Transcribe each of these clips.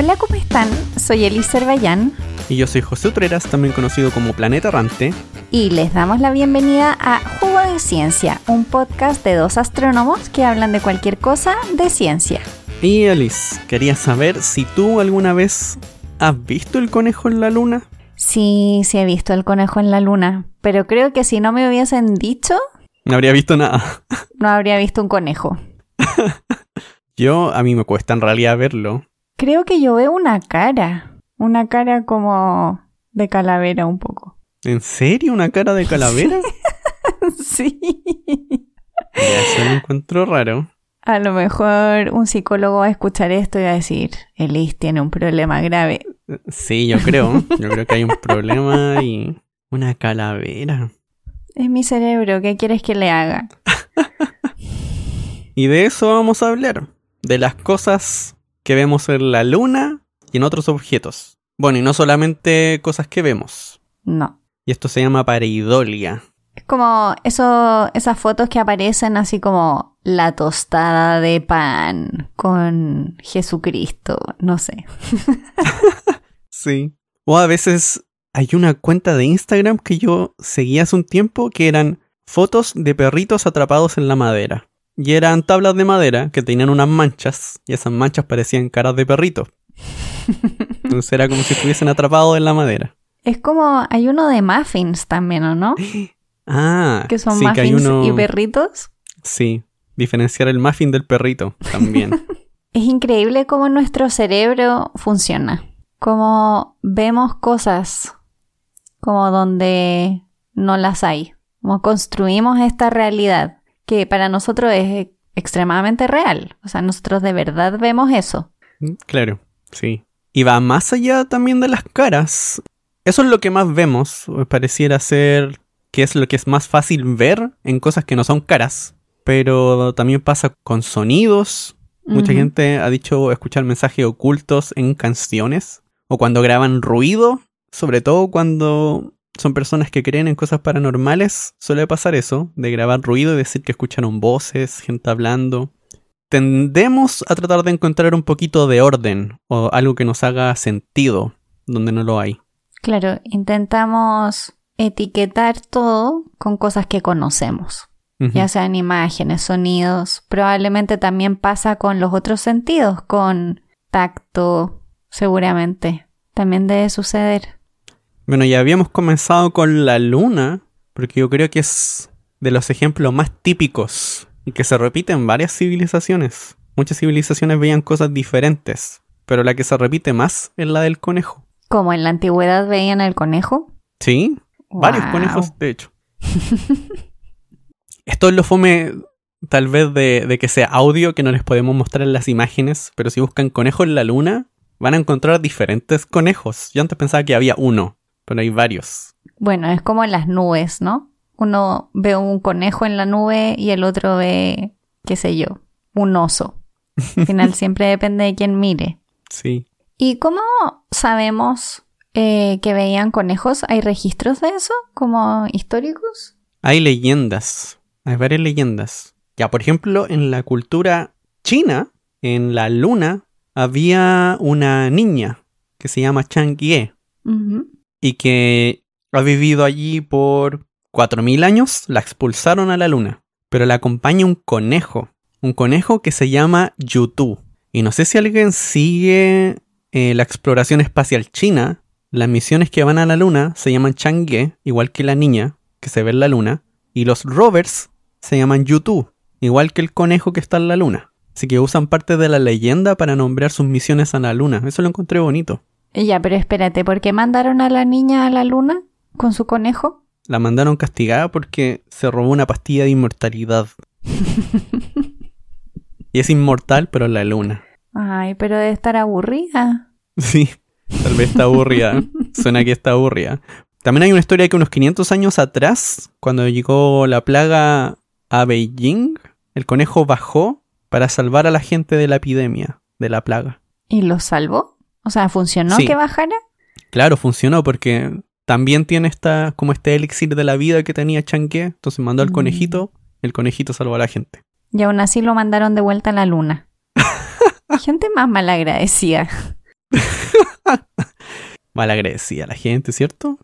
Hola, ¿cómo están? Soy Elise Bayán Y yo soy José Utreras, también conocido como Planeta Errante. y les damos la bienvenida a Jugo de Ciencia, un podcast de dos astrónomos que hablan de cualquier cosa de ciencia. Y Alice, quería saber si tú alguna vez has visto el conejo en la luna. Sí, sí he visto el conejo en la luna, pero creo que si no me hubiesen dicho, No habría visto nada. no habría visto un conejo. Yo, a mí me cuesta en realidad verlo. Creo que yo veo una cara, una cara como de calavera un poco. ¿En serio? ¿Una cara de calavera? sí. Ya, eso lo encuentro raro. A lo mejor un psicólogo va a escuchar esto y va a decir, Elise tiene un problema grave. Sí, yo creo. Yo creo que hay un problema y... Una calavera. Es mi cerebro, ¿qué quieres que le haga? Y de eso vamos a hablar. De las cosas que vemos en la luna y en otros objetos. Bueno, y no solamente cosas que vemos. No. Y esto se llama pareidolia. Es como eso, esas fotos que aparecen así como la tostada de pan con Jesucristo, no sé. Sí. O a veces hay una cuenta de Instagram que yo seguía hace un tiempo que eran fotos de perritos atrapados en la madera. Y eran tablas de madera que tenían unas manchas y esas manchas parecían caras de perritos. Entonces era como si estuviesen atrapados en la madera. Es como, hay uno de muffins también, ¿o no? Ah, Que son sí, que hay muffins uno... y perritos. Sí, diferenciar el muffin del perrito también. Es increíble cómo nuestro cerebro funciona. Cómo vemos cosas como donde no las hay. Como construimos esta realidad que para nosotros es extremadamente real. O sea, nosotros de verdad vemos eso. claro, sí. Y va más allá también de las caras. Eso es lo que más vemos. Pareciera ser que es lo que es más fácil ver en cosas que no son caras. Pero también pasa con sonidos. Mucha gente ha dicho escuchar mensajes ocultos en canciones. O cuando graban ruido. Sobre todo cuando son personas que creen en cosas paranormales. Suele pasar eso. De grabar ruido y decir que escucharon voces, gente hablando. Tendemos a tratar de encontrar un poquito de orden. O algo que nos haga sentido. Donde no lo hay. Claro, intentamos etiquetar todo con cosas que conocemos. Ya sean imágenes, sonidos. Probablemente también pasa con los otros sentidos, con tacto, seguramente. También debe suceder. Bueno, ya habíamos comenzado con la luna, porque yo creo que es de los ejemplos más típicos y que se repite en varias civilizaciones. Muchas civilizaciones veían cosas diferentes, pero la que se repite más es la del conejo. Como en la antigüedad veían el conejo. ¿Sí? Varios conejos, de hecho. Esto es lo fome, tal vez, de, de que sea audio, que no les podemos mostrar en las imágenes, pero si buscan conejo en la luna, van a encontrar diferentes conejos. Yo antes pensaba que había uno, pero hay varios. Bueno, es como en las nubes, ¿no? Uno ve un conejo en la nube y el otro ve, qué sé yo, un oso. Al final siempre depende de quién mire. Sí. ¿Y cómo sabemos eh, que veían conejos? ¿Hay registros de eso como históricos? Hay leyendas, hay varias leyendas. Ya, por ejemplo, en la cultura china, en la luna, había una niña que se llama Chang Ye Ujú. Y que ha vivido allí por 4.000 años, la expulsaron a la luna, pero la acompaña un conejo, un conejo que se llama Yutu. Y no sé si alguien sigue eh, la exploración espacial china, las misiones que van a la luna se llaman Chang'e, igual que la niña que se ve en la luna, y los rovers se llaman Yutu, igual que el conejo que está en la luna. Así que usan parte de la leyenda para nombrar sus misiones a la luna. Eso lo encontré bonito. Ya, pero espérate, ¿por qué mandaron a la niña a la luna con su conejo? La mandaron castigada porque se robó una pastilla de inmortalidad. y es inmortal, pero en la luna. Ay, pero debe estar aburrida. Sí, tal vez está aburrida. Suena que está aburrida. También hay una historia que unos 500 años atrás, cuando llegó la plaga a Beijing, el conejo bajó para salvar a la gente de la epidemia, de la plaga. ¿Y lo salvó? O sea, ¿funcionó Sí. que bajara? Claro, funcionó porque también tiene esta, como este elixir de la vida que tenía Chanque. Entonces mandó al Mm. conejito, el conejito salvó a la gente. Y aún así lo mandaron de vuelta a la luna. Gente más malagradecida. malagradecida la gente, ¿cierto?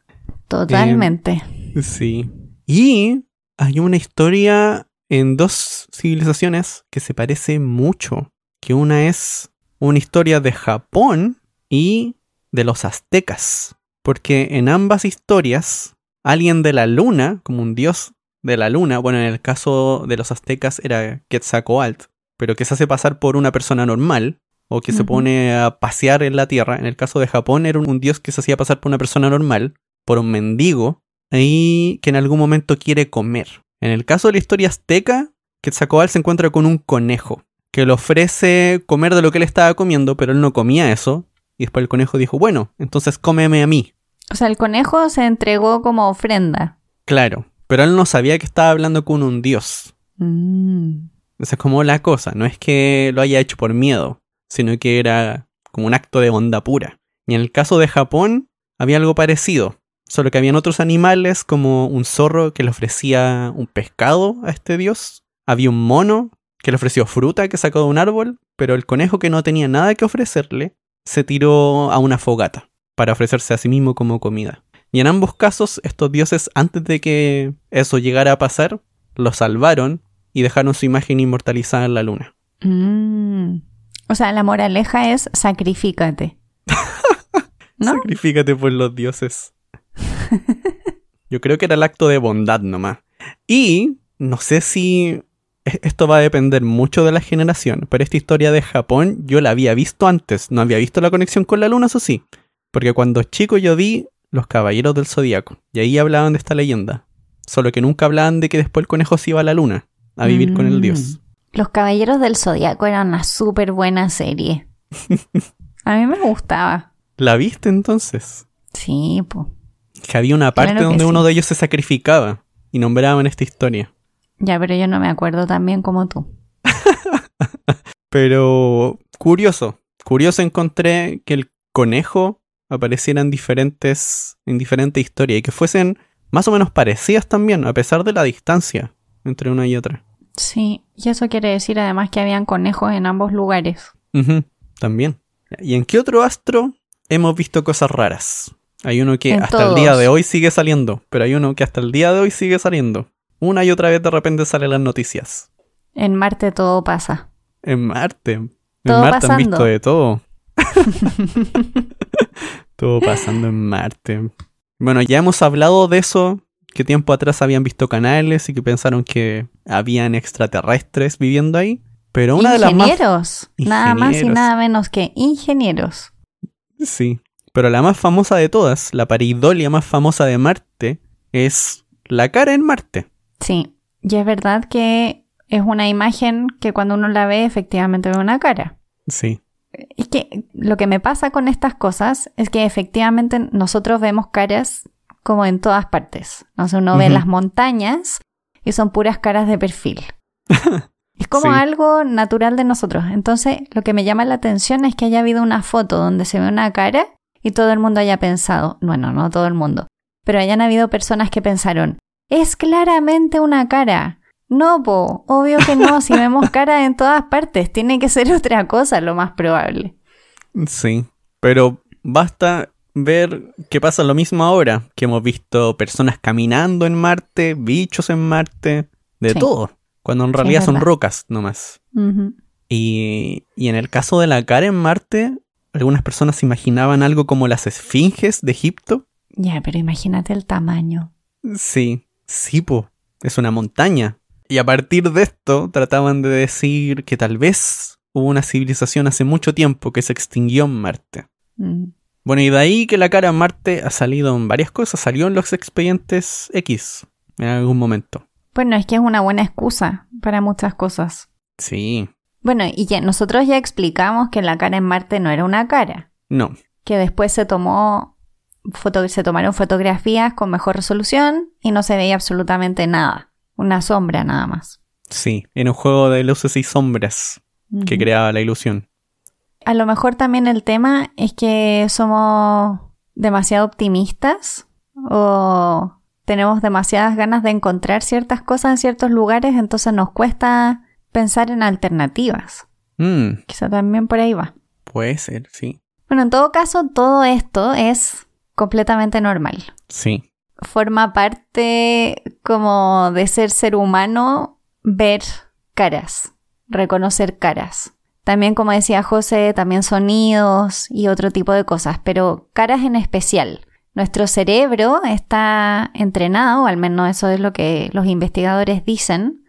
Totalmente. Sí. Y hay una historia en dos civilizaciones que se parece mucho. Que una es una historia de Japón y de los aztecas. Porque en ambas historias, alguien de la luna, como un dios de la luna, bueno, en el caso de los aztecas era Quetzalcoatl, pero que se hace pasar por una persona normal, o que se pone a pasear en la tierra. En el caso de Japón era un, un dios que se hacía pasar por una persona normal, por un mendigo, y que en algún momento quiere comer. En el caso de la historia azteca, Quetzalcoatl se encuentra con un conejo, que le ofrece comer de lo que él estaba comiendo, pero él no comía eso, y después el conejo dijo, bueno, entonces cómeme a mí. O sea, el conejo se entregó como ofrenda. Claro, pero él no sabía que estaba hablando con un dios. Mm. Esa es como la cosa, no es que lo haya hecho por miedo, sino que era como un acto de bondad pura. Y en el caso de Japón había algo parecido, solo que habían otros animales como un zorro que le ofrecía un pescado a este dios, había un mono que le ofreció fruta que sacó de un árbol, pero el conejo que no tenía nada que ofrecerle se tiró a una fogata para ofrecerse a sí mismo como comida. Y en ambos casos, estos dioses, antes de que eso llegara a pasar, lo salvaron y dejaron su imagen inmortalizada en la luna. Mm. O sea, la moraleja es sacrifícate. ¿No? Sacrifícate por los dioses. Yo creo que era el acto de bondad nomás. Y no sé si esto va a depender mucho de la generación, pero esta historia de Japón yo la había visto antes, no había visto la conexión con la luna, eso sí. Porque cuando chico yo vi Los Caballeros del Zodíaco, y ahí hablaban de esta leyenda. Solo que nunca hablaban de que después el conejo se iba a la luna, a vivir con el dios. Los Caballeros del Zodiaco eran una súper buena serie. A mí me gustaba. ¿La viste entonces? Sí, pues. Que había una parte Claro donde sí. uno de ellos se sacrificaba y nombraban esta historia. Ya, pero yo no me acuerdo tan bien como tú. Pero curioso, curioso encontré que el conejo apareciera en diferentes, en diferentes historias y que fuesen más o menos parecidas también, a pesar de la distancia entre una y otra. Sí, y eso quiere decir además que habían conejos en ambos lugares. También. ¿Y en qué otro astro hemos visto cosas raras? Hay uno que En hasta el día de hoy sigue saliendo, pero hay uno que hasta el día de hoy sigue saliendo. Una y otra vez de repente salen las noticias. En Marte todo pasa. En Marte. En Todo Marte han visto de todo. todo pasando en Marte. Bueno, ya hemos hablado de eso, que tiempo atrás habían visto canales y que pensaron que habían extraterrestres viviendo ahí. Pero una de las más... ingenieros. Nada más y nada menos que ingenieros. Sí. Pero la más famosa de todas, la pareidolia más famosa de Marte, es la cara en Marte. Sí, y es verdad que es una imagen que cuando uno la ve efectivamente ve una cara. Sí. Es que lo que me pasa con estas cosas es que efectivamente nosotros vemos caras como en todas partes. No sé, uno ve las montañas y son puras caras de perfil. es como Sí. algo natural de nosotros. Entonces, lo que me llama la atención es que haya habido una foto donde se ve una cara y todo el mundo haya pensado, bueno, no todo el mundo, pero hayan habido personas que pensaron, es claramente una cara. No, po, obvio que no, si vemos cara en todas partes, tiene que ser otra cosa lo más probable. Sí, pero basta ver que pasa lo mismo ahora, que hemos visto personas caminando en Marte, bichos en Marte, de Sí. todo, cuando en realidad son rocas nomás. Y, y en el caso de la cara en Marte, algunas personas imaginaban algo como las esfinges de Egipto. Ya, pero imagínate el tamaño. Sí, sí, po, es una montaña. Y a partir de esto trataban de decir que tal vez hubo una civilización hace mucho tiempo que se extinguió en Marte. Mm. Bueno, y de ahí que la cara en Marte ha salido en varias cosas. Salió en los expedientes X en algún momento. Bueno, es que es una buena excusa para muchas cosas. Sí. Bueno, y ya nosotros ya explicamos que la cara en Marte no era una cara, No. que después se tomó foto- se tomaron fotografías con mejor resolución y no se veía absolutamente nada, una sombra nada más. Sí. En un juego de luces y sombras que creaba la ilusión. A lo mejor también el tema es que somos demasiado optimistas o tenemos demasiadas ganas de encontrar ciertas cosas en ciertos lugares, entonces nos cuesta pensar en alternativas. Mm, Quizá también por ahí va. puede ser, sí. Bueno, en todo caso, todo esto es completamente normal. Sí. Forma parte como de ser ser humano ver caras, reconocer caras. También, como decía José, también sonidos y otro tipo de cosas, pero caras en especial. Nuestro cerebro está entrenado, al menos eso es lo que los investigadores dicen,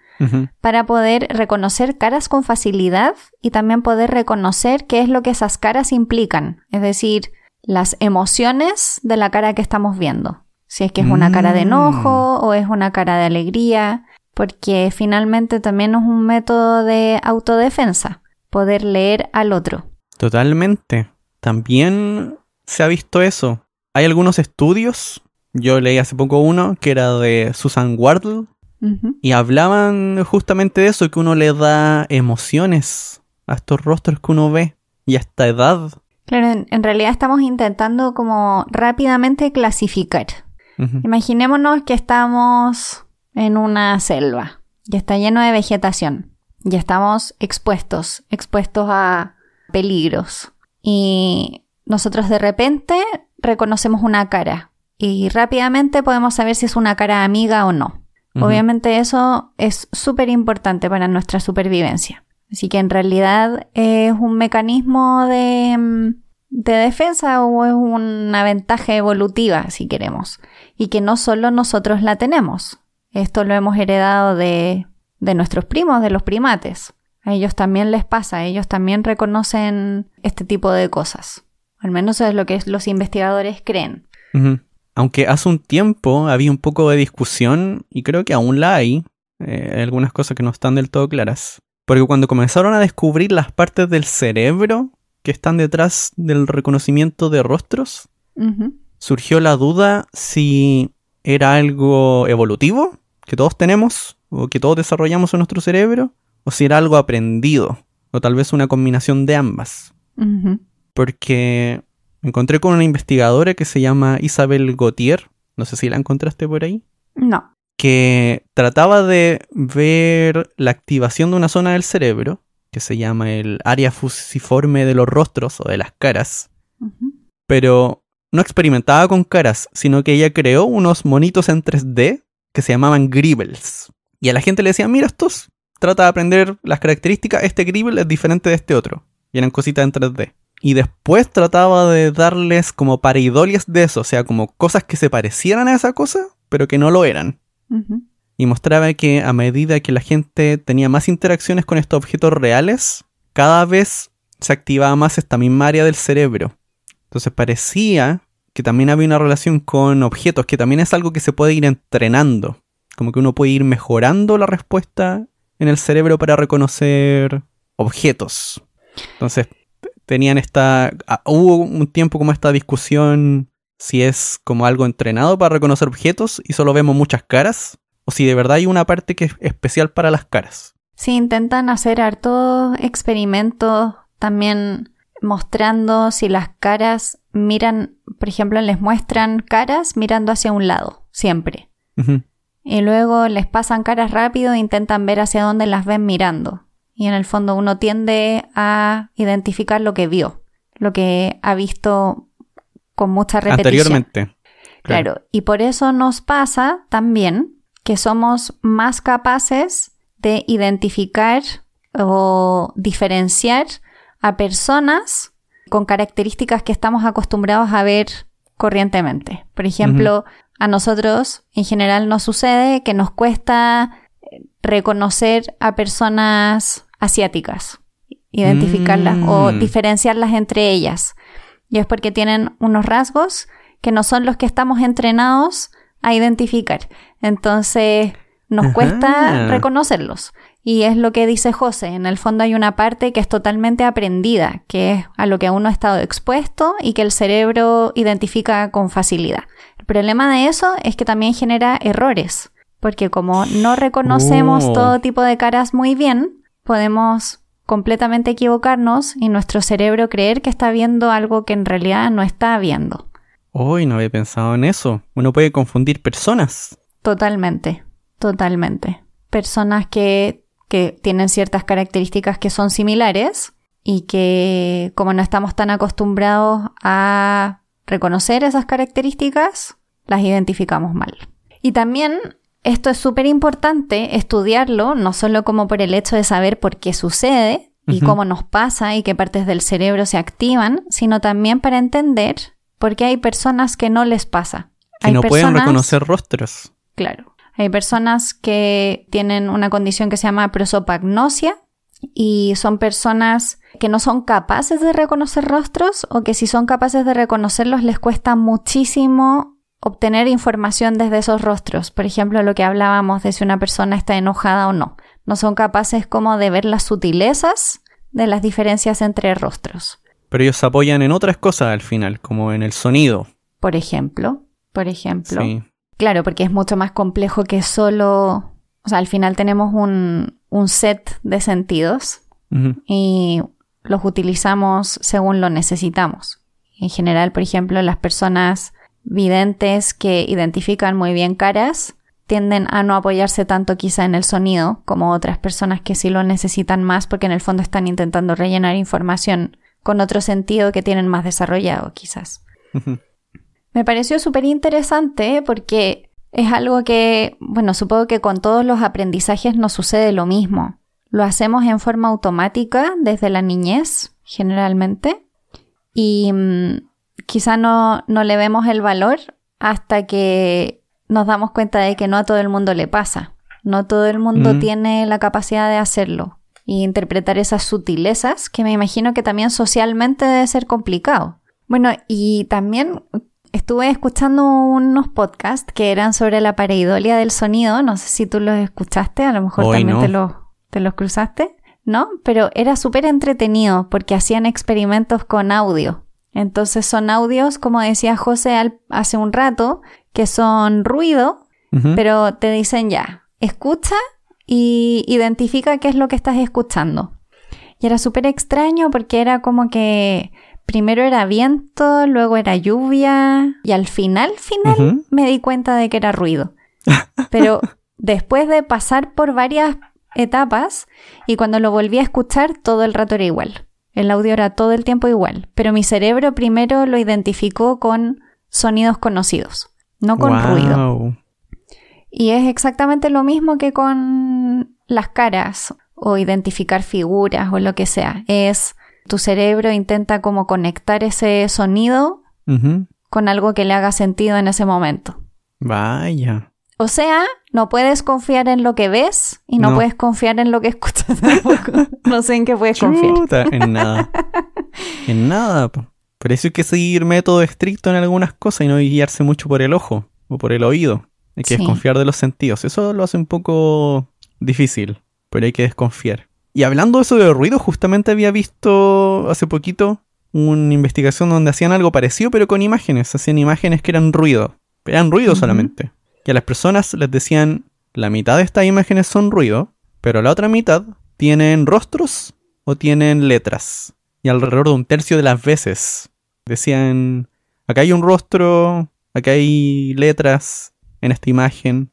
para poder reconocer caras con facilidad y también poder reconocer qué es lo que esas caras implican, es decir, las emociones de la cara que estamos viendo. Si es que es una cara de enojo o es una cara de alegría, porque finalmente también es un método de autodefensa, poder leer al otro. Totalmente. También se ha visto eso. Hay algunos estudios. Yo leí hace poco uno que era de Susan Wardle y hablaban justamente de eso, que uno le da emociones a estos rostros que uno ve y a esta edad. Claro, en, en realidad estamos intentando como rápidamente clasificar. Imaginémonos que estamos en una selva y está lleno de vegetación y estamos expuestos, expuestos a peligros. Y nosotros de repente reconocemos una cara y rápidamente podemos saber si es una cara amiga o no. Obviamente eso es súper importante para nuestra supervivencia. Así que en realidad es un mecanismo de, mm, de defensa o es una ventaja evolutiva, si queremos. Y que no solo nosotros la tenemos. Esto lo hemos heredado de, nuestros primos, de los primates. A ellos también les pasa, ellos también reconocen este tipo de cosas. Al menos es lo que los investigadores creen. Aunque hace un tiempo había un poco de discusión, y creo que aún la hay, eh, hay algunas cosas que no están del todo claras. Porque cuando comenzaron a descubrir las partes del cerebro que están detrás del reconocimiento de rostros, surgió la duda si era algo evolutivo que todos tenemos o que todos desarrollamos en nuestro cerebro, o si era algo aprendido, o tal vez una combinación de ambas. Porque me encontré con una investigadora que se llama Isabel Gautier, no sé si la encontraste por ahí, No. Que trataba de ver la activación de una zona del cerebro, que se llama el área fusiforme de los rostros o de las caras, pero no experimentaba con caras, sino que ella creó unos monitos en 3D que se llamaban Gribbles. Y a la gente le decía, mira estos, trata de aprender las características, este Gribble es diferente de este otro. Y eran cositas en 3D. Y después trataba de darles como pareidolias de eso, o sea, como cosas que se parecieran a esa cosa, pero que no lo eran. Y mostraba que a medida que la gente tenía más interacciones con estos objetos reales, cada vez se activaba más esta misma área del cerebro. Entonces parecía que también había una relación con objetos, que también es algo que se puede ir entrenando. Como que uno puede ir mejorando la respuesta en el cerebro para reconocer objetos. Entonces tenían esta... ah, hubo un tiempo como esta discusión si es como algo entrenado para reconocer objetos y solo vemos muchas caras, o si de verdad hay una parte que es especial para las caras. Sí, intentan hacer hartos experimentos también mostrando si las caras miran, por ejemplo, les muestran caras mirando hacia un lado, siempre. Y luego les pasan caras rápido e intentan ver hacia dónde las ven mirando. Y en el fondo uno tiende a identificar lo que vio, lo que ha visto con mucha repetición. Anteriormente. Claro. y por eso nos pasa también que somos más capaces de identificar o diferenciar a personas con características que estamos acostumbrados a ver corrientemente. Por ejemplo, a nosotros en general nos sucede que nos cuesta eh, reconocer a personas asiáticas, identificarlas o Mm. diferenciarlas entre ellas. Y es porque tienen unos rasgos que no son los que estamos entrenados a identificar. Entonces nos Ajá. cuesta reconocerlos. Y es lo que dice José, en el fondo hay una parte que es totalmente aprendida, que es a lo que uno ha estado expuesto y que el cerebro identifica con facilidad. El problema de eso es que también genera errores, porque como no reconocemos Oh. todo tipo de caras muy bien, podemos completamente equivocarnos y nuestro cerebro creer que está viendo algo que en realidad no está viendo. Hoy no había pensado en eso. Uno puede confundir personas. Totalmente, totalmente. Personas que, que tienen ciertas características que son similares y que como no estamos tan acostumbrados a reconocer esas características, las identificamos mal. Y también esto es súper importante estudiarlo, no solo como por el hecho de saber por qué sucede y cómo nos pasa y qué partes del cerebro se activan, sino también para entender por qué hay personas que no les pasa. Que no pueden reconocer rostros. Claro. Hay personas que tienen una condición que se llama prosopagnosia y son personas que no son capaces de reconocer rostros o que si son capaces de reconocerlos les cuesta muchísimo obtener información desde esos rostros. Por ejemplo, lo que hablábamos de si una persona está enojada o no. No son capaces como de ver las sutilezas de las diferencias entre rostros. Pero ellos se apoyan en otras cosas al final, como en el sonido. Por ejemplo, por ejemplo. Claro, porque es mucho más complejo que solo... O sea, al final tenemos un, un set de sentidos y los utilizamos según lo necesitamos. En general, por ejemplo, las personas videntes que identifican muy bien caras tienden a no apoyarse tanto quizá en el sonido como otras personas que sí lo necesitan más porque en el fondo están intentando rellenar información con otro sentido que tienen más desarrollado quizás. Me pareció súper interesante porque es algo que, bueno, supongo que con todos los aprendizajes nos sucede lo mismo. Lo hacemos en forma automática desde la niñez, generalmente, y mm, quizá no, no le vemos el valor hasta que nos damos cuenta de que no a todo el mundo le pasa. No todo el mundo tiene la capacidad de hacerlo y interpretar esas sutilezas que me imagino que también socialmente debe ser complicado. Bueno, y también estuve escuchando unos podcasts que eran sobre la pareidolia del sonido. No sé si tú los escuchaste, a lo mejor también te, los, te los cruzaste, ¿no? Pero era súper entretenido porque hacían experimentos con audio. Entonces son audios, como decía José hace un rato, que son ruido, pero te dicen ya, escucha y identifica qué es lo que estás escuchando. Y era súper extraño porque era como que primero era viento, luego era lluvia y al final, final me di cuenta de que era ruido. Pero después de pasar por varias etapas y cuando lo volví a escuchar todo el rato era igual. El audio era todo el tiempo igual, pero mi cerebro primero lo identificó con sonidos conocidos, no con ruido. Y es exactamente lo mismo que con las caras o identificar figuras o lo que sea. Es tu cerebro intenta como conectar ese sonido con algo que le haga sentido en ese momento. Vaya. O sea, no puedes confiar en lo que ves y no, puedes confiar en lo que escuchas tampoco. no sé en qué puedes confiar. En nada. en nada. Por eso hay que seguir método estricto en algunas cosas y no guiarse mucho por el ojo o por el oído. Hay que desconfiar de los sentidos. Eso lo hace un poco difícil, pero hay que desconfiar. Y hablando de eso de ruido, justamente había visto hace poquito una investigación donde hacían algo parecido, pero con imágenes. Hacían imágenes que eran ruido. Eran ruido solamente. Y a las personas les decían, la mitad de estas imágenes son ruido, pero la otra mitad tienen rostros o tienen letras. Y alrededor de un tercio de las veces decían, acá hay un rostro, acá hay letras en esta imagen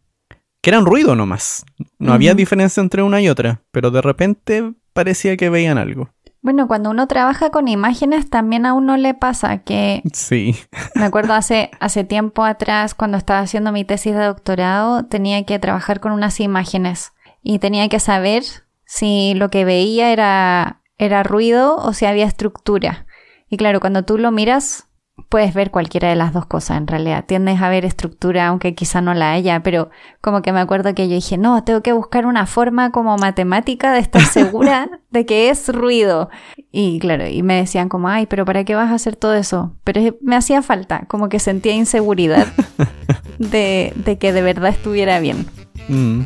que eran ruido nomás. No había diferencia entre una y otra, pero de repente parecía que veían algo. Bueno, cuando uno trabaja con imágenes también a uno le pasa que... Sí. Me acuerdo hace, hace tiempo atrás, cuando estaba haciendo mi tesis de doctorado, tenía que trabajar con unas imágenes y tenía que saber si lo que veía era, era ruido o si había estructura. Y claro, cuando tú lo miras, puedes ver cualquiera de las dos cosas en realidad. Tiendes a ver estructura, aunque quizá no la haya, pero como que me acuerdo que yo dije, no, tengo que buscar una forma como matemática de estar segura de que es ruido. Y claro, y me decían como, ay, pero ¿para qué vas a hacer todo eso? Pero me hacía falta, como que sentía inseguridad de, de que de verdad estuviera bien. Mm,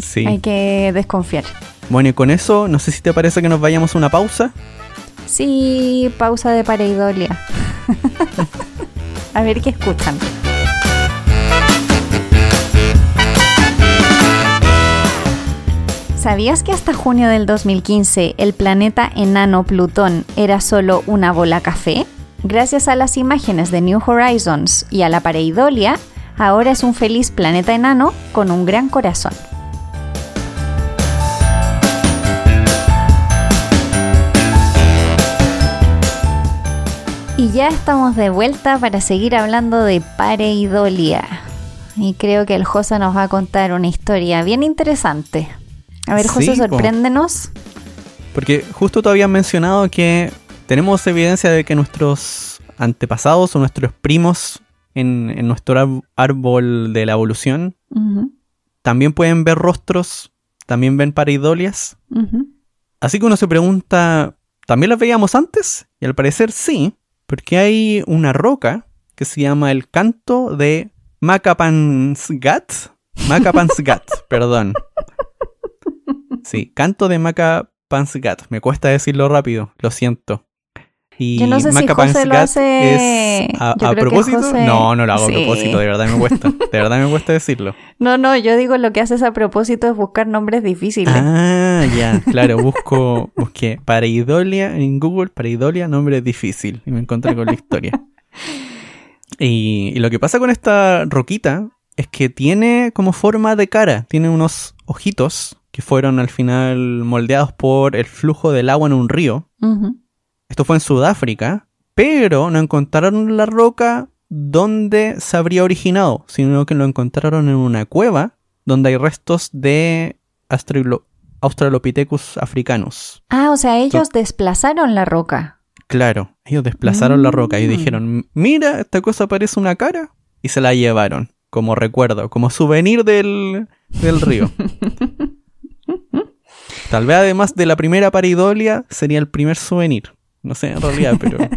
sí. Hay que desconfiar. Bueno, y con eso, no sé si te parece que nos vayamos a una pausa. Sí, pausa de pareidolia. a ver qué escuchan. ¿Sabías que hasta junio del 2015 el planeta enano Plutón era solo una bola café? Gracias a las imágenes de New Horizons y a la pareidolia, ahora es un feliz planeta enano con un gran corazón. Ya estamos de vuelta para seguir hablando de pareidolia. Y creo que el José nos va a contar una historia bien interesante. A ver, José, Sí, sorpréndenos. Porque justo tú habías mencionado que tenemos evidencia de que nuestros antepasados o nuestros primos en, en nuestro árbol de la evolución también pueden ver rostros, también ven pareidolias. Así que uno se pregunta, ¿también las veíamos antes? Y al parecer sí, porque hay una roca que se llama el canto de Macapansgat. Macapansgat, perdón. Sí, canto de Macapansgat. Me cuesta decirlo rápido, lo siento. Y Yo no sé si José lo hace- es a, propósito. José- No, no lo hago Sí. a propósito, de verdad me cuesta. De verdad me cuesta decirlo. No, no, yo digo lo que haces a propósito es buscar nombres difíciles. Ah, ya, claro, busco, busqué pareidolia en Google, pareidolia, nombre difícil, y me encontré con la historia. Y, y lo que pasa con esta roquita es que tiene como forma de cara, tiene unos ojitos que fueron al final moldeados por el flujo del agua en un río. Ujú. Esto fue en Sudáfrica, pero no encontraron la roca donde se habría originado, sino que lo encontraron en una cueva donde hay restos de Australo- Australopithecus africanos. Ah, o sea, ellos desplazaron la roca. Claro, ellos desplazaron la roca y Mm. dijeron, mira, esta cosa parece una cara, y se la llevaron como recuerdo, como souvenir del, del río. Tal vez además de la primera paridolia sería el primer souvenir. No sé, en realidad, pero...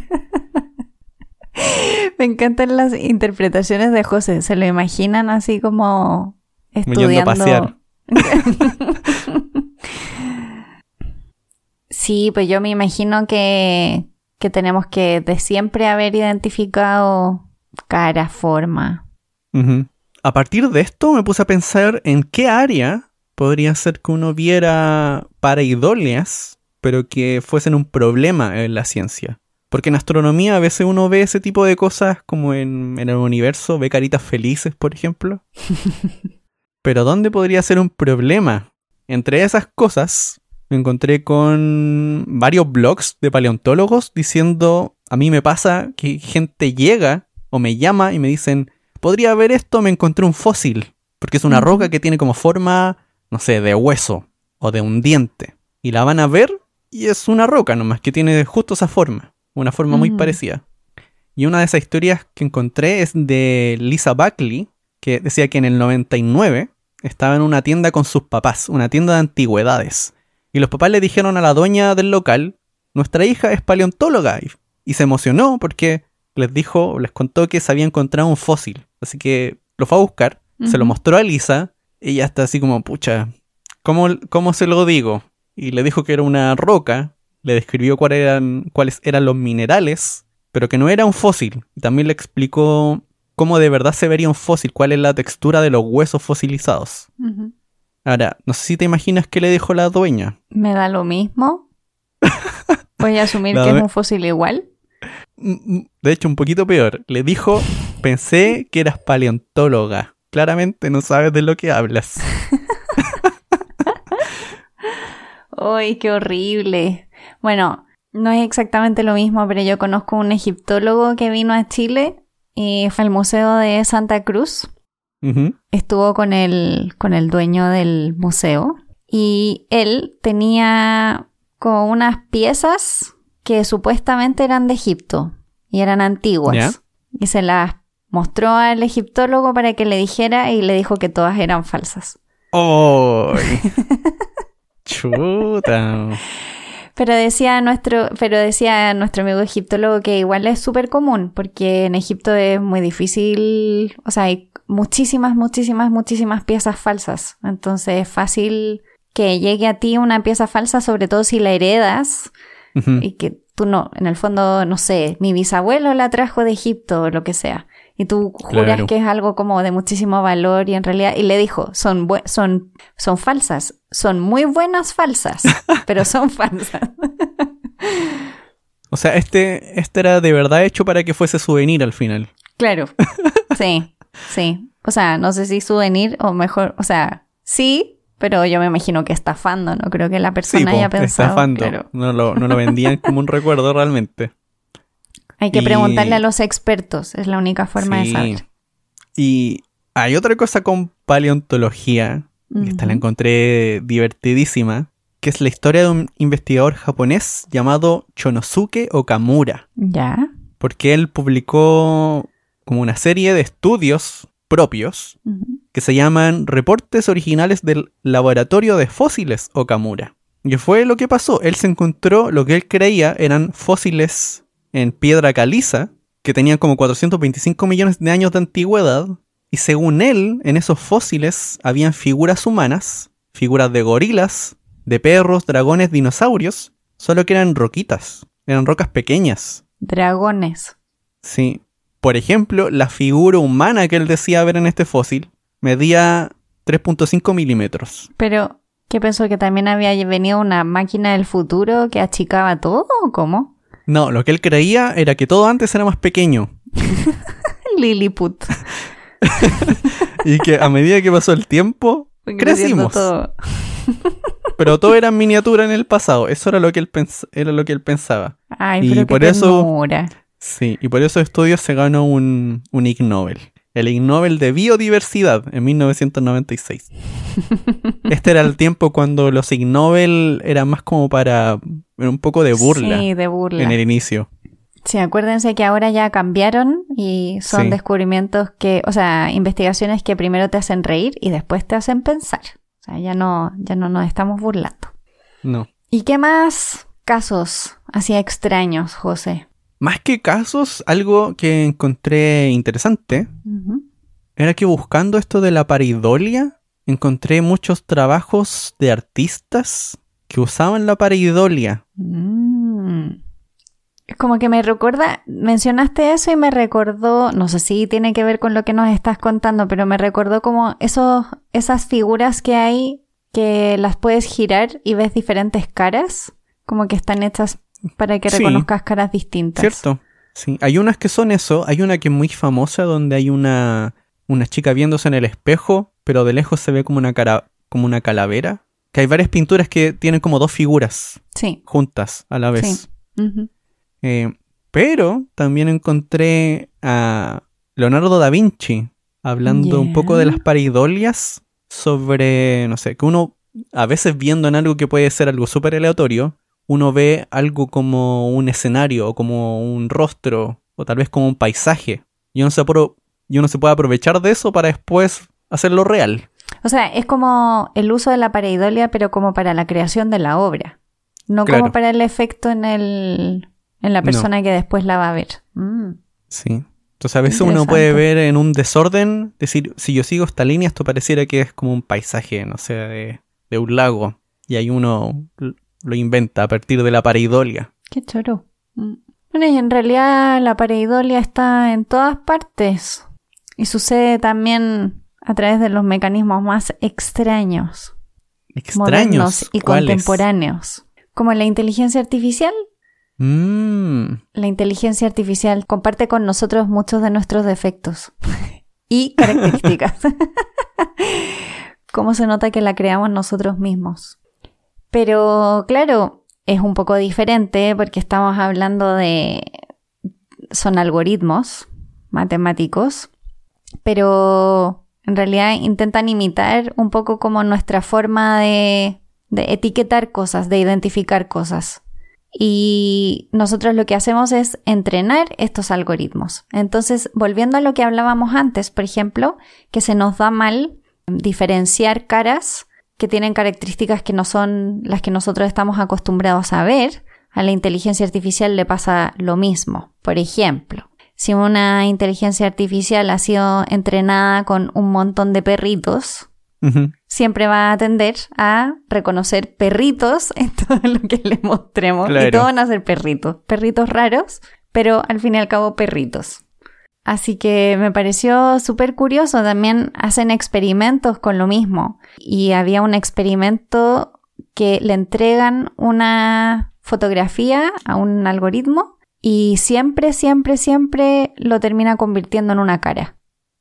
Me encantan las interpretaciones de José. Se lo imaginan así como a estudiando. pasear. sí, pues yo me imagino que, que tenemos que de siempre haber identificado cara, forma. A partir de esto me puse a pensar en qué área podría ser que uno viera pareidolias, pero que fuesen un problema en la ciencia. Porque en astronomía a veces uno ve ese tipo de cosas como en, en el universo, ve caritas felices, por ejemplo. pero ¿dónde podría ser un problema? Entre esas cosas me encontré con varios blogs de paleontólogos diciendo, a mí me pasa que gente llega o me llama y me dicen, podría ver esto, me encontré un fósil. Porque es una roca que tiene como forma, no sé, de hueso o de un diente. Y la van a ver y es una roca nomás que tiene justo esa forma. Una forma muy Mm. parecida. Y una de esas historias que encontré es de Lisa Buckley, que decía que en el 99 estaba en una tienda con sus papás, una tienda de antigüedades. Y los papás le dijeron a la dueña del local, nuestra hija es paleontóloga. Y, y se emocionó porque les dijo, les contó que se había encontrado un fósil. Así que lo fue a buscar, se lo mostró a Lisa, y ella está así como, pucha, ¿cómo, cómo se lo digo? Y le dijo que era una roca, le describió cuál eran, cuáles eran los minerales, pero que no era un fósil. También le explicó cómo de verdad se vería un fósil, cuál es la textura de los huesos fosilizados. Ahora, no sé si te imaginas qué le dijo la dueña. Me da lo mismo. Voy a asumir que es un fósil igual. Mm, mm, De hecho, un poquito peor. Le dijo, pensé que eras paleontóloga. Claramente no sabes de lo que hablas. ¡Ay, qué horrible! Bueno, no es exactamente lo mismo, pero yo conozco un egiptólogo que vino a Chile y fue al Museo de Santa Cruz. Estuvo con el, con el dueño del museo y él tenía como unas piezas que supuestamente eran de Egipto y eran antiguas. Y se las mostró al egiptólogo para que le dijera y le dijo que todas eran falsas. ¡Ay! Chuta. Pero decía nuestro, pero decía nuestro amigo egiptólogo que igual es súper común, porque en Egipto es muy difícil, o sea, hay muchísimas, muchísimas, muchísimas piezas falsas. Entonces es fácil que llegue a ti una pieza falsa, sobre todo si la heredas y que tú no, en el fondo, no sé, mi bisabuelo la trajo de Egipto o lo que sea. Y tú juras Claro. que es algo como de muchísimo valor y en realidad, y le dijo, son, son, son falsas, son muy buenas falsas, pero son falsas. O sea, este, este era de verdad hecho para que fuese souvenir al final. Claro, sí, sí. O sea, no sé si souvenir o mejor, o sea, sí, pero yo me imagino que estafando, no creo que la Sí, persona po, haya pensado. estafando. Claro. No, lo, no lo vendían como un recuerdo realmente. Hay que Y- preguntarle a los expertos, es la única forma de saber. Y hay otra cosa con paleontología, que esta la encontré divertidísima, que es la historia de un investigador japonés llamado Chonosuke Okamura. Ya. Porque él publicó como una serie de estudios propios que se llaman Reportes Originales del Laboratorio de Fósiles Okamura. Y fue lo que pasó. Él se encontró lo que él creía eran fósiles en piedra caliza, que tenían como 425 millones de años de antigüedad. Y según él, en esos fósiles habían figuras humanas, figuras de gorilas, de perros, dragones, dinosaurios, solo que eran roquitas, eran rocas pequeñas. Dragones. Sí. Por ejemplo, la figura humana que él decía ver en este fósil medía 3.5 milímetros. Pero, ¿qué pensó? ¿Que también había venido una máquina del futuro que achicaba todo o cómo? No, lo que él creía era que todo antes era más pequeño Lilliput. y que a medida que pasó el tiempo crecimos. todo. Pero todo era miniatura en el pasado. Eso era lo que él, pens- era lo que él pensaba. Ay, Y pero qué por eso- ternura. Sí, y por esos estudios se ganó un, un Ig Nobel. El Ig Nobel de Biodiversidad en 1996. Este era el tiempo cuando los Ig Nobel eran más como para un poco de burla Sí, de burla. en el inicio. Sí, acuérdense que ahora ya cambiaron y son Sí. descubrimientos que, o sea, investigaciones que primero te hacen reír y después te hacen pensar. O sea, ya no, ya no nos estamos burlando. No. ¿Y qué más casos así extraños, José? Más que casos, algo que encontré interesante era que buscando esto de la pareidolia, encontré muchos trabajos de artistas que usaban la pareidolia. Mm. Como que me recuerda, mencionaste eso y me recordó, no sé si tiene que ver con lo que nos estás contando, pero me recordó como esos, esas figuras que hay que las puedes girar y ves diferentes caras, como que están hechas para que Sí. reconozcas caras distintas. ¿Cierto? Sí, hay unas que son eso, hay una que es muy famosa donde hay una, una chica viéndose en el espejo, pero de lejos se ve como una cara, como una calavera. Que hay varias pinturas que tienen como dos figuras Sí. juntas a la vez. Sí. Eh, pero también encontré a Leonardo da Vinci hablando un poco de las pareidolias sobre, no sé, que uno a veces viendo en algo que puede ser algo súper aleatorio, uno ve algo como un escenario o como un rostro o tal vez como un paisaje y uno se, apro- y uno se puede aprovechar de eso para después hacerlo real. O sea, es como el uso de la pareidolia, pero como para la creación de la obra. No Claro. como para el efecto en el en la No. persona que después la va a ver. Mm. Sí. Entonces a veces uno puede ver en un desorden, decir, si yo sigo esta línea, esto pareciera que es como un paisaje, no sé, de, de un lago. Y ahí uno lo inventa a partir de la pareidolia. Qué choro. Mm. Bueno, y en realidad la pareidolia está en todas partes. Y sucede también a través de los mecanismos más extraños, Extraños. y contemporáneos. Como la inteligencia artificial. Mm, La inteligencia artificial comparte con nosotros muchos de nuestros defectos y características. Cómo se nota que la creamos nosotros mismos. Pero claro, es un poco diferente porque estamos hablando de... son algoritmos matemáticos, pero en realidad intentan imitar un poco como nuestra forma de, etiquetar cosas, de identificar cosas. Y nosotros lo que hacemos es entrenar estos algoritmos. Entonces, volviendo a lo que hablábamos antes, por ejemplo, que se nos da mal diferenciar caras que tienen características que no son las que nosotros estamos acostumbrados a ver, a la inteligencia artificial le pasa lo mismo. Por ejemplo, si una inteligencia artificial ha sido entrenada con un montón de perritos, siempre va a tender a reconocer perritos en todo lo que le mostremos. Y todos van a ser perritos. Perritos raros, pero al fin y al cabo perritos. Así que me pareció súper curioso. También hacen experimentos con lo mismo. Y había un experimento que le entregan una fotografía a un algoritmo y siempre, siempre, siempre lo termina convirtiendo en una cara.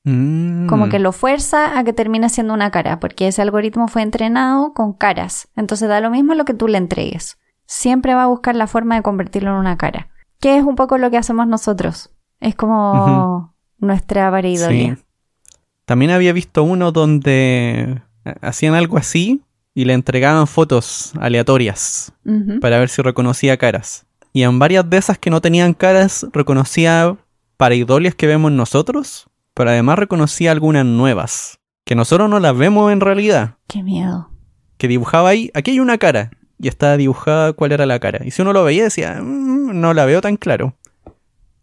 mm. Como que lo fuerza a que termine siendo una cara, porque ese algoritmo fue entrenado con caras. Entonces da lo mismo lo que tú le entregues. Siempre va a buscar la forma de convertirlo en una cara. Que es un poco lo que hacemos nosotros. Es como nuestra pareidolia. Sí. También había visto uno donde hacían algo así y le entregaban fotos aleatorias para ver si reconocía caras. Y en varias de esas que no tenían caras reconocía pareidolias que vemos nosotros, pero además reconocía algunas nuevas, que nosotros no las vemos en realidad. Qué miedo. Que dibujaba ahí, aquí hay una cara, y estaba dibujada cuál era la cara. Y si uno lo veía decía, mm, no la veo tan claro.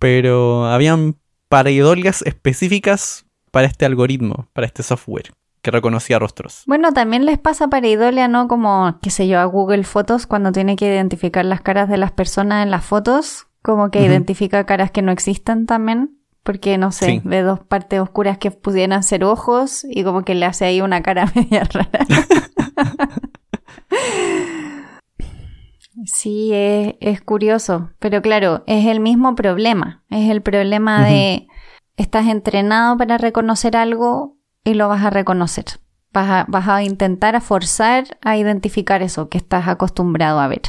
Pero habían pareidolias específicas para este algoritmo, para este software que reconocía rostros. Bueno, también les pasa para Idolia, ¿no? Como, qué sé yo, a Google Fotos cuando tiene que identificar las caras de las personas en las fotos, como que identifica caras que no existen también, porque no sé, ve dos partes oscuras que pudieran ser ojos y como que le hace ahí una cara media rara. sí, es, curioso, pero claro, es el mismo problema, es el problema de estás entrenado para reconocer algo y lo vas a reconocer. Vas a, intentar a forzar a identificar eso que estás acostumbrado a ver.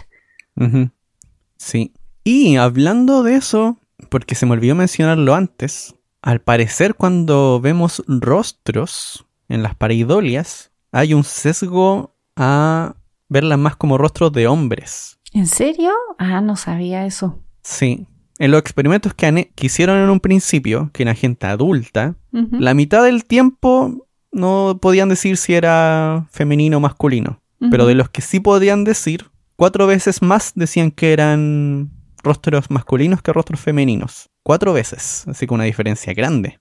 Sí. Y hablando de eso, porque se me olvidó mencionarlo antes, al parecer cuando vemos rostros en las pareidolias, hay un sesgo a verlas más como rostros de hombres. ¿En serio? Ah, no sabía eso. Sí, en los experimentos que, hicieron en un principio, que era gente adulta, la mitad del tiempo no podían decir si era femenino o masculino. Pero de los que sí podían decir, cuatro veces más decían que eran rostros masculinos que rostros femeninos. Cuatro veces, así que una diferencia grande.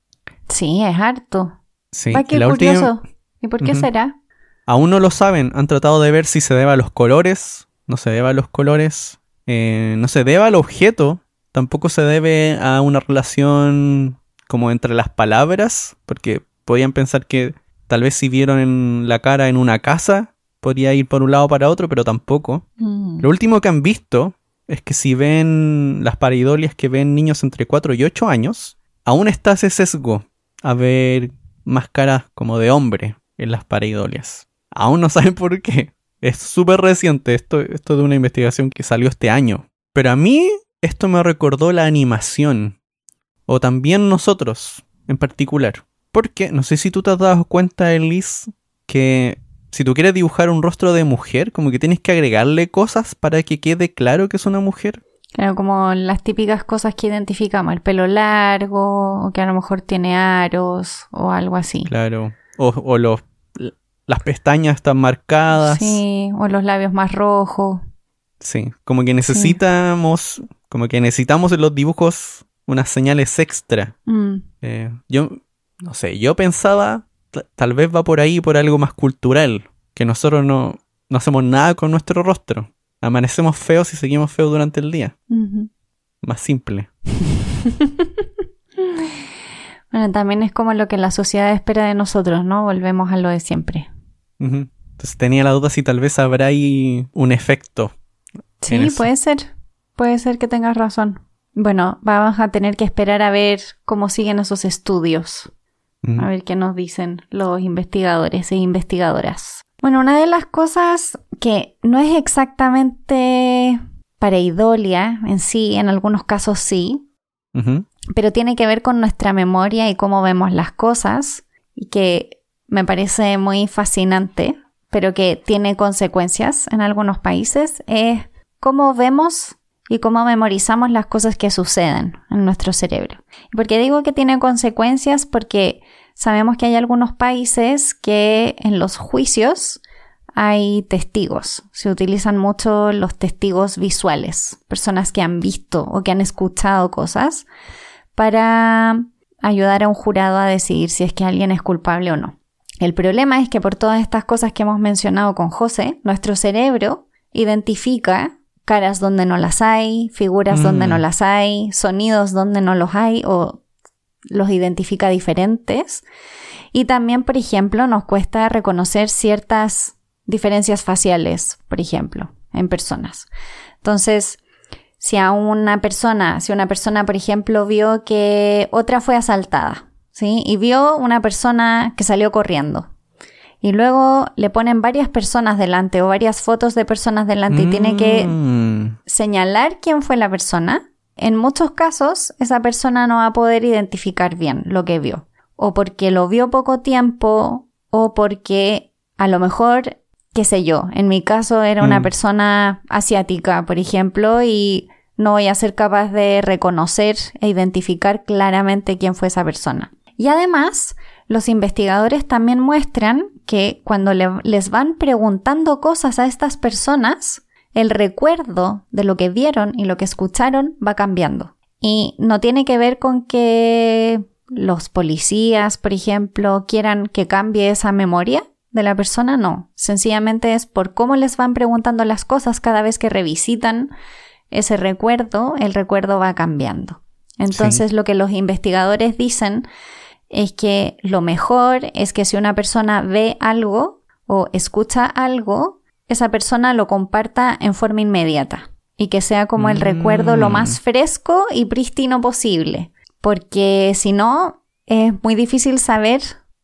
Sí, es harto. Sí, qué curioso. ¿Y por qué será? Aún no lo saben. Han tratado de ver si se debe a los colores, no se debe a los colores, eh, no se debe al objeto, tampoco se debe a una relación como entre las palabras, porque podían pensar que tal vez si vieron en la cara en una casa, podría ir por un lado para otro, pero tampoco. Mm. Lo último que han visto es que si ven las paridolias que ven niños entre 4 y 8 años, aún está ese sesgo a ver más caras como de hombre en las paridolias. Aún no saben por qué. Es súper reciente esto, esto de una investigación que salió este año. Pero a mí esto me recordó la animación, o también nosotros en particular. Porque no sé si tú te has dado cuenta, Elise, que si tú quieres dibujar un rostro de mujer, como que tienes que agregarle cosas para que quede claro que es una mujer. Claro, como las típicas cosas que identificamos, el pelo largo, o que a lo mejor tiene aros, o algo así. Claro, o, o los, las pestañas están marcadas. Sí, o los labios más rojos. Sí, como que necesitamos como que necesitamos en los dibujos unas señales extra. Mm. Eh, yo, no sé, yo pensaba, tal vez va por ahí por algo más cultural, que nosotros no, no hacemos nada con nuestro rostro. Amanecemos feos y seguimos feos durante el día. Más simple. bueno, también es como lo que la sociedad espera de nosotros, ¿no? Volvemos a lo de siempre. Entonces tenía la duda si tal vez habrá ahí un efecto. Sí, puede ser. Puede ser que tengas razón. Bueno, vamos a tener que esperar a ver cómo siguen esos estudios. A ver qué nos dicen los investigadores e investigadoras. Bueno, una de las cosas que no es exactamente pareidolia en sí, en algunos casos sí, pero tiene que ver con nuestra memoria y cómo vemos las cosas, y que me parece muy fascinante, pero que tiene consecuencias en algunos países, es cómo vemos y cómo memorizamos las cosas que suceden en nuestro cerebro. ¿Y por qué digo que tiene consecuencias? Porque sabemos que hay algunos países que en los juicios hay testigos. Se utilizan mucho los testigos visuales, personas que han visto o que han escuchado cosas para ayudar a un jurado a decidir si es que alguien es culpable o no. El problema es que por todas estas cosas que hemos mencionado con José, nuestro cerebro identifica caras donde no las hay, figuras donde no mm. las hay, sonidos donde no los hay o los identifica diferentes. Y también, por ejemplo, nos cuesta reconocer ciertas diferencias faciales, por ejemplo, en personas. Entonces, si a una persona, si una persona, por ejemplo, vio que otra fue asaltada, ¿sí? Y vio una persona que salió corriendo y luego le ponen varias personas delante o varias fotos de personas delante y tiene que mm. señalar quién fue la persona En muchos casos, esa persona no va a poder identificar bien lo que vio, o porque lo vio poco tiempo, o porque a lo mejor, qué sé yo, en mi caso era una Mm. persona asiática, por ejemplo, y no voy a ser capaz de reconocer e identificar claramente quién fue esa persona. Y además, los investigadores también muestran que cuando le- les van preguntando cosas a estas personas, el recuerdo de lo que vieron y lo que escucharon va cambiando. Y no tiene que ver con que los policías, por ejemplo, quieran que cambie esa memoria de la persona, no. Sencillamente es por cómo les van preguntando las cosas cada vez que revisitan ese recuerdo, el recuerdo va cambiando. Entonces lo que los investigadores dicen es que lo mejor es que si una persona ve algo o escucha algo, esa persona lo comparta en forma inmediata y que sea como el Mm. recuerdo lo más fresco y prístino posible, porque si no es muy difícil saber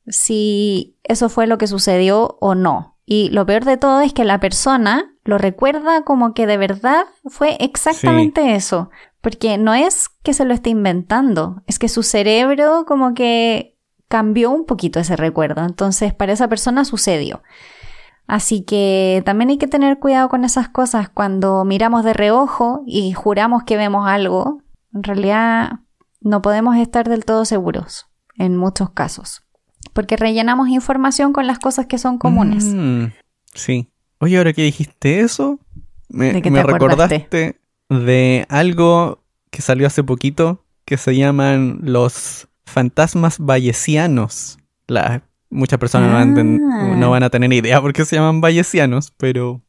si eso fue lo que sucedió o no. Y lo peor de todo es que la persona lo recuerda como que de verdad fue exactamente eso. Porque no es que se lo esté inventando, es que su cerebro como que cambió un poquito ese recuerdo. Entonces, para esa persona sucedió. Así que también hay que tener cuidado con esas cosas cuando miramos de reojo y juramos que vemos algo. En realidad, no podemos estar del todo seguros en muchos casos. Porque rellenamos información con las cosas que son comunes. Mm, sí. Oye, ahora que dijiste eso, me, ¿De me recordaste de algo que salió hace poquito que se llaman los fantasmas bayesianos. La, muchas personas no, van a enten- Ah. no van a tener idea por qué se llaman bayesianos, pero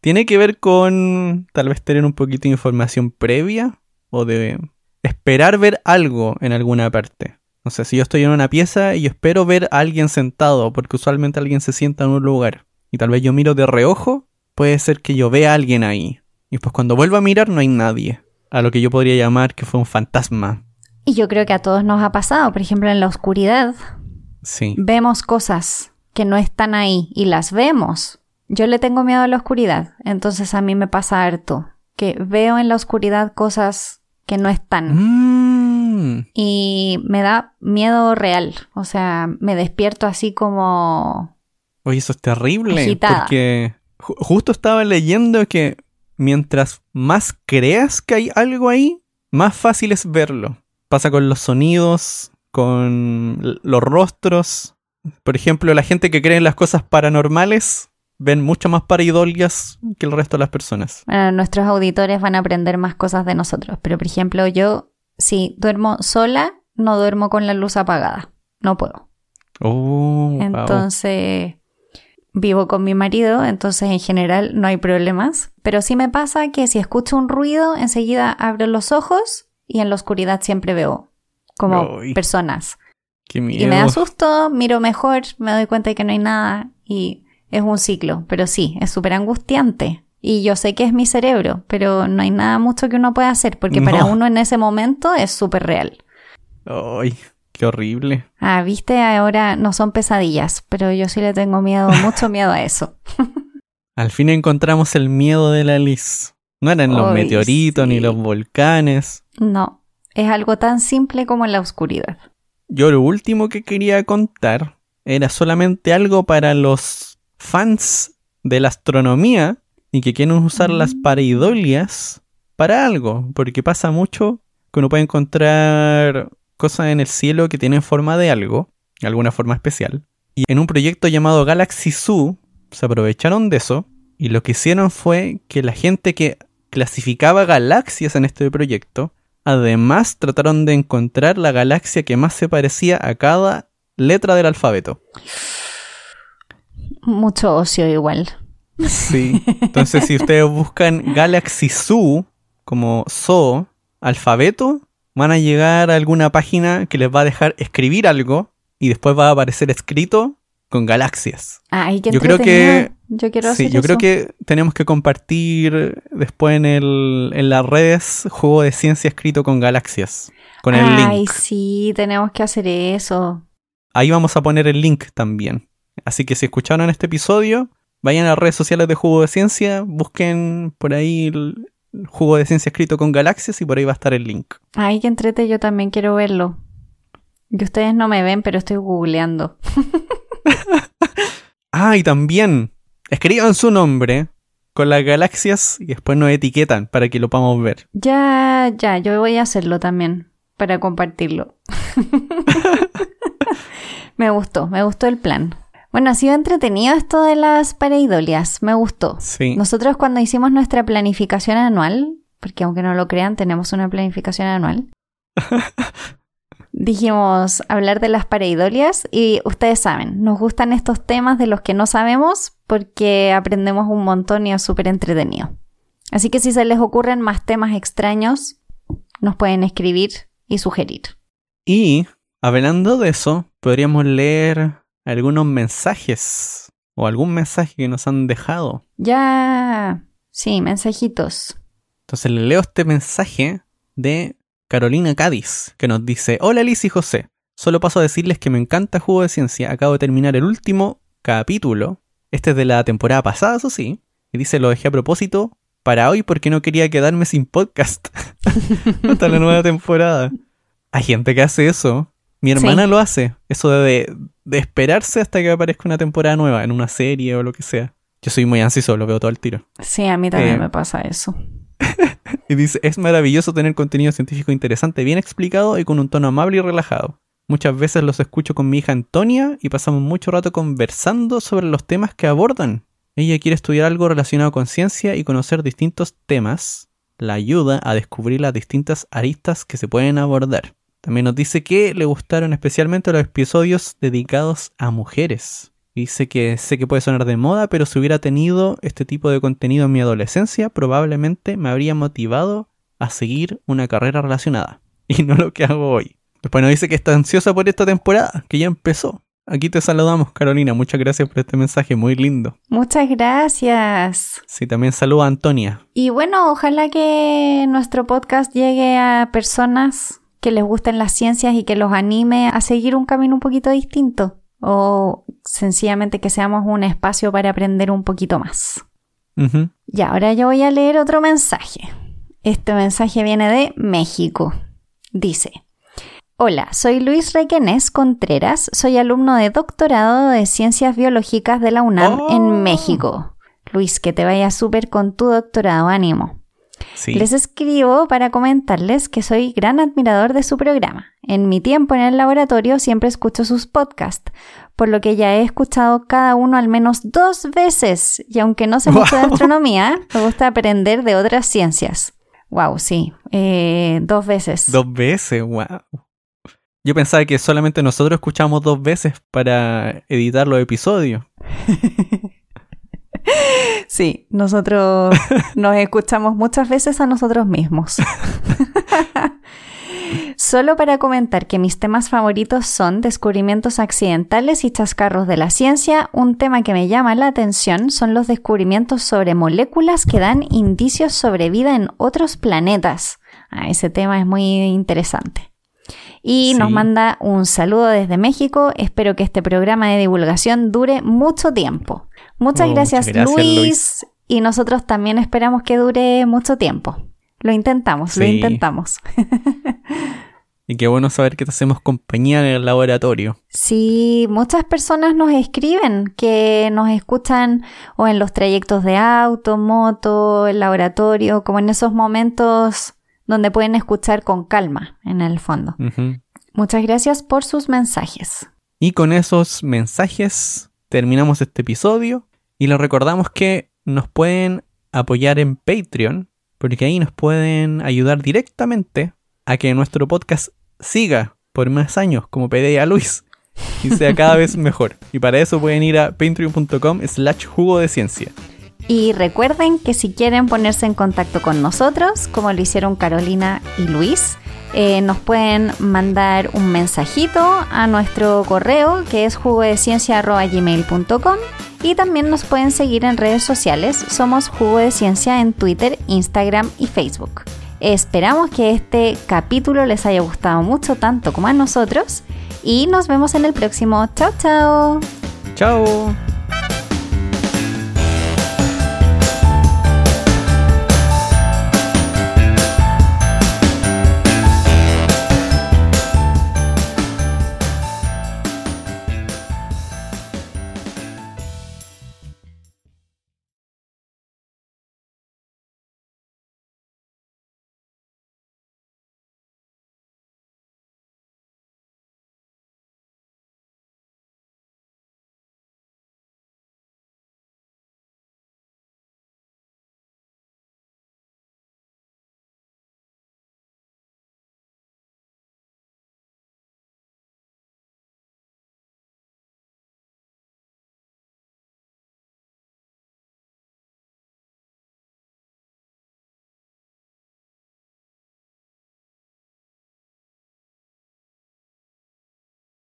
tiene que ver con tal vez tener un poquito de información previa o de esperar ver algo en alguna parte. No sé, si yo estoy en una pieza y espero ver a alguien sentado, porque usualmente alguien se sienta en un lugar, y tal vez yo miro de reojo, puede ser que yo vea a alguien ahí. Y pues cuando vuelvo a mirar no hay nadie. A lo que yo podría llamar que fue un fantasma. Y yo creo que a todos nos ha pasado. Por ejemplo, en la oscuridad Sí. vemos cosas que no están ahí y las vemos. Yo le tengo miedo a la oscuridad, entonces a mí me pasa harto. Que veo en la oscuridad cosas que no están. Mm. Y me da miedo real. O sea, me despierto así como... Oye, eso es terrible. Agitada. Porque ju- justo estaba leyendo que mientras más creas que hay algo ahí, más fácil es verlo. Pasa con los sonidos, con los rostros. Por ejemplo, la gente que cree en las cosas paranormales ven mucho más pareidolias que el resto de las personas. Bueno, nuestros auditores van a aprender más cosas de nosotros. Pero, por ejemplo, yo, si duermo sola, no duermo con la luz apagada. No puedo. Oh, wow. Entonces, vivo con mi marido, entonces en general no hay problemas. Pero sí me pasa que si escucho un ruido, enseguida abro los ojos y en la oscuridad siempre veo como personas. Qué miedo. Y me da susto, miro mejor, me doy cuenta de que no hay nada y es un ciclo. Pero sí, es súper angustiante. Y yo sé que es mi cerebro, pero no hay nada mucho que uno pueda hacer porque para No. uno en ese momento es súper real. Ay, qué horrible. Ah, viste, ahora no son pesadillas, pero yo sí le tengo miedo, mucho miedo a eso. Al fin encontramos el miedo de la Liz. No eran los meteoritos ni los volcanes. No, es algo tan simple como la oscuridad. Yo lo último que quería contar era solamente algo para los fans de la astronomía y que quieren usar las pareidolias para algo, porque pasa mucho que uno puede encontrar cosas en el cielo que tienen forma de algo, alguna forma especial. Y en un proyecto llamado Galaxy Zoo se aprovecharon de eso y lo que hicieron fue que la gente que clasificaba galaxias en este proyecto Además, trataron de encontrar la galaxia que más se parecía a cada letra del alfabeto. Mucho ocio igual. Sí. Entonces, si ustedes buscan Galaxy Zoo, como Zoo, alfabeto, van a llegar a alguna página que les va a dejar escribir algo y después va a aparecer escrito con galaxias. Ay, qué Yo creo que- Yo quiero Sí, hacer yo creo que tenemos que compartir después en, el, en las redes juego de ciencia escrito con galaxias. Con el Ay, link. sí, tenemos que hacer eso. Ahí vamos a poner el link también. Así que si escucharon este episodio, vayan a las redes sociales de Jugo de Ciencia, busquen por ahí el, jugo de ciencia escrito con galaxias y por ahí va a estar el link. Ay, que entrete, yo también quiero verlo. Que ustedes no me ven, pero estoy googleando. ah, y también escriban su nombre con las galaxias y después nos etiquetan para que lo podamos ver. Ya, ya, yo voy a hacerlo también para compartirlo. me gustó, me gustó el plan. Bueno, ha sido entretenido esto de las pareidolias, me gustó. Sí. Nosotros cuando hicimos nuestra planificación anual, porque aunque no lo crean, tenemos una planificación anual, dijimos hablar de las pareidolias y ustedes saben, nos gustan estos temas de los que no sabemos porque aprendemos un montón y es súper entretenido. Así que si se les ocurren más temas extraños, nos pueden escribir y sugerir. Y hablando de eso, podríamos leer algunos mensajes o algún mensaje que nos han dejado. Ya, sí, mensajitos. Entonces le leo este mensaje de Carolina Cádiz, que nos dice, hola Liz y José, solo paso a decirles que me encanta Juego de Ciencia, acabo de terminar el último capítulo, este es de la temporada pasada, eso sí, y dice, lo dejé a propósito para hoy porque no quería quedarme sin podcast hasta la nueva temporada. Hay gente que hace eso. Mi hermana lo hace, eso de, de, esperarse hasta que aparezca una temporada nueva en una serie o lo que sea. Yo soy muy ansioso, lo veo todo el tiro. Sí, a mí también eh, me pasa eso. y dice, es maravilloso tener contenido científico interesante, bien explicado y con un tono amable y relajado. Muchas veces los escucho con mi hija Antonia y pasamos mucho rato conversando sobre los temas que abordan. Ella quiere estudiar algo relacionado con ciencia y conocer distintos temas. La ayuda a descubrir las distintas aristas que se pueden abordar. También nos dice que le gustaron especialmente los episodios dedicados a mujeres. Dice que sé que puede sonar de moda, pero si hubiera tenido este tipo de contenido en mi adolescencia, probablemente me habría motivado a seguir una carrera relacionada. Y no lo que hago hoy. Después nos dice que está ansiosa por esta temporada, que ya empezó. Aquí te saludamos, Carolina. Muchas gracias por este mensaje, muy lindo. Muchas gracias. Sí, también saluda a Antonia. Y bueno, ojalá que nuestro podcast llegue a personas que les gusten las ciencias y que los anime a seguir un camino un poquito distinto o sencillamente que seamos un espacio para aprender un poquito más. Y ahora yo voy a leer otro mensaje. Este mensaje viene de México. Dice, Hola, soy Luis Requenés Contreras, soy alumno de doctorado de Ciencias Biológicas de la UNAM en oh. México. Luis, que te vaya súper con tu doctorado, ánimo. Les escribo para comentarles que soy gran admirador de su programa. En mi tiempo en el laboratorio siempre escucho sus podcasts, por lo que ya he escuchado cada uno al menos dos veces, y aunque no sé mucho de astronomía, me gusta aprender de otras ciencias. Wow, sí, eh, dos veces. Dos veces, wow. Yo pensaba que solamente nosotros escuchamos dos veces para editar los episodios. Sí, nosotros nos escuchamos muchas veces a nosotros mismos. Solo para comentar que mis temas favoritos son descubrimientos accidentales y chascarros de la ciencia, un tema que me llama la atención son los descubrimientos sobre moléculas que dan indicios sobre vida en otros planetas. Ah, ese tema es muy interesante. Y nos manda un saludo desde México. Espero que este programa de divulgación dure mucho tiempo. Muchas, oh, gracias, Luis, Y nosotros también esperamos que dure mucho tiempo. Lo intentamos, lo intentamos. y qué bueno saber que te hacemos compañía en el laboratorio. Sí, muchas personas nos escriben que nos escuchan o en los trayectos de auto, moto, el laboratorio, como en esos momentos donde pueden escuchar con calma en el fondo. Muchas gracias por sus mensajes. Y con esos mensajes terminamos este episodio y les recordamos que nos pueden apoyar en Patreon porque ahí nos pueden ayudar directamente a que nuestro podcast siga por más años, como pedía Luis, y sea cada vez mejor. Y para eso pueden ir a patreon.com slash jugo de ciencia. Y recuerden que si quieren ponerse en contacto con nosotros, como lo hicieron Carolina y Luis, eh, nos pueden mandar un mensajito a nuestro correo que es jugodeciencia.gmail.com y también nos pueden seguir en redes sociales. Somos Jugo de Ciencia en Twitter, Instagram y Facebook. Esperamos que este capítulo les haya gustado mucho tanto como a nosotros y nos vemos en el próximo. Chao, chao. Chao.